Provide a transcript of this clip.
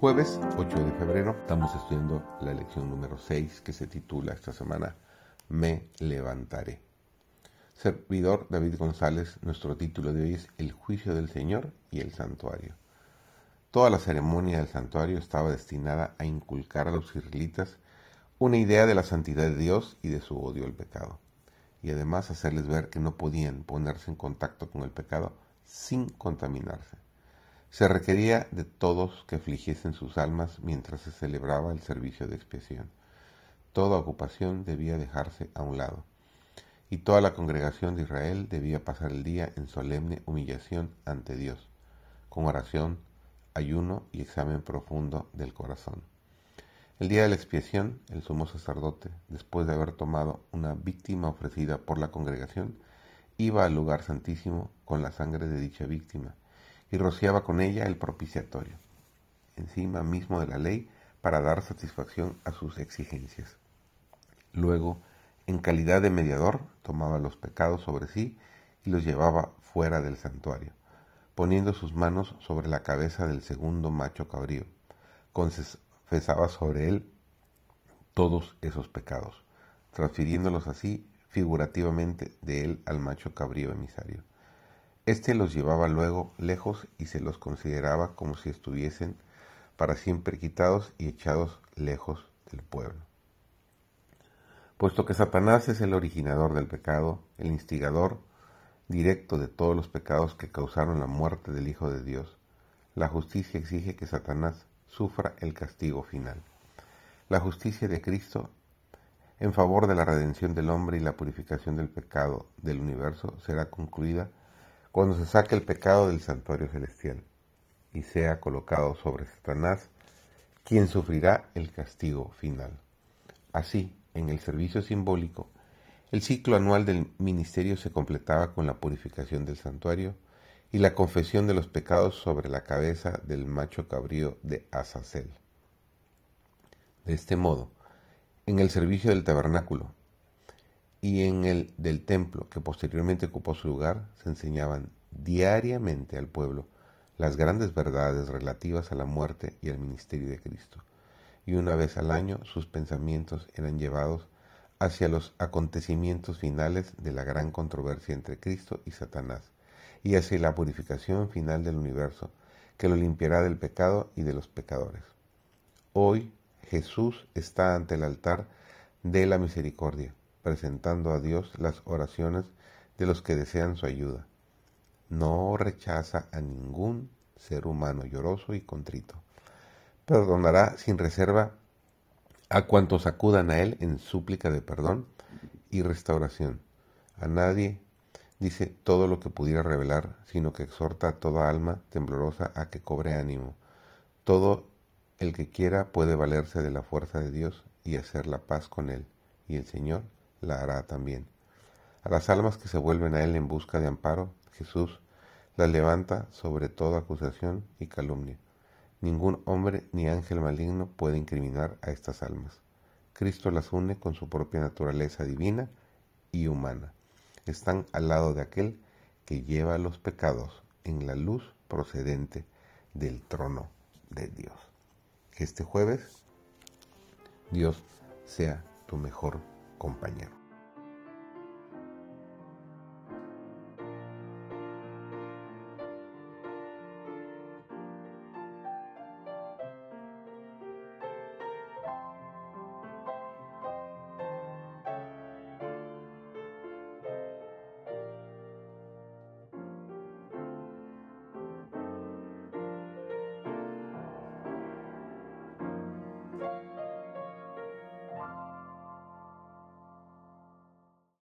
Jueves 8 de febrero estamos estudiando la lección número 6 que se titula esta semana Me levantaré. Servidor David González, nuestro título de hoy es El juicio del Señor y el santuario. Toda la ceremonia del santuario estaba destinada a inculcar a los israelitas una idea de la santidad de Dios y de su odio al pecado, y además hacerles ver que no podían ponerse en contacto con el pecado sin contaminarse. Se requería de todos que afligiesen sus almas mientras se celebraba el servicio de expiación. Toda ocupación debía dejarse a un lado, y toda la congregación de Israel debía pasar el día en solemne humillación ante Dios, con oración, ayuno y examen profundo del corazón. El día de la expiación, el sumo sacerdote, después de haber tomado una víctima ofrecida por la congregación, iba al lugar santísimo con la sangre de dicha víctima, y rociaba con ella el propiciatorio, encima mismo de la ley, para dar satisfacción a sus exigencias. Luego, en calidad de mediador, tomaba los pecados sobre sí y los llevaba fuera del santuario, poniendo sus manos sobre la cabeza del segundo macho cabrío. Confesaba sobre él todos esos pecados, transfiriéndolos así figurativamente de él al macho cabrío emisario. Este los llevaba luego lejos y se los consideraba como si estuviesen para siempre quitados y echados lejos del pueblo. Puesto que Satanás es el originador del pecado, el instigador directo de todos los pecados que causaron la muerte del Hijo de Dios, la justicia exige que Satanás sufra el castigo final. La justicia de Cristo en favor de la redención del hombre y la purificación del pecado del universo será concluida cuando se saque el pecado del santuario celestial y sea colocado sobre Satanás, quien sufrirá el castigo final. Así, en el servicio simbólico, el ciclo anual del ministerio se completaba con la purificación del santuario y la confesión de los pecados sobre la cabeza del macho cabrío de Azazel. De este modo, en el servicio del tabernáculo, y en el del templo que posteriormente ocupó su lugar se enseñaban diariamente al pueblo las grandes verdades relativas a la muerte y al ministerio de Cristo, y una vez al año sus pensamientos eran llevados hacia los acontecimientos finales de la gran controversia entre Cristo y Satanás, y hacia la purificación final del universo, que lo limpiará del pecado y de los pecadores. Hoy Jesús está ante el altar de la misericordia, presentando a Dios las oraciones de los que desean su ayuda. No rechaza a ningún ser humano lloroso y contrito. Perdonará sin reserva a cuantos acudan a Él en súplica de perdón y restauración. A nadie dice todo lo que pudiera revelar, sino que exhorta a toda alma temblorosa a que cobre ánimo. Todo el que quiera puede valerse de la fuerza de Dios y hacer la paz con Él, y el Señor la hará también. A las almas que se vuelven a Él en busca de amparo, Jesús las levanta sobre toda acusación y calumnia. Ningún hombre ni ángel maligno puede incriminar a estas almas. Cristo las une con su propia naturaleza divina y humana. Están al lado de aquel que lleva los pecados en la luz procedente del trono de Dios. Este jueves Dios sea tu mejor compañero.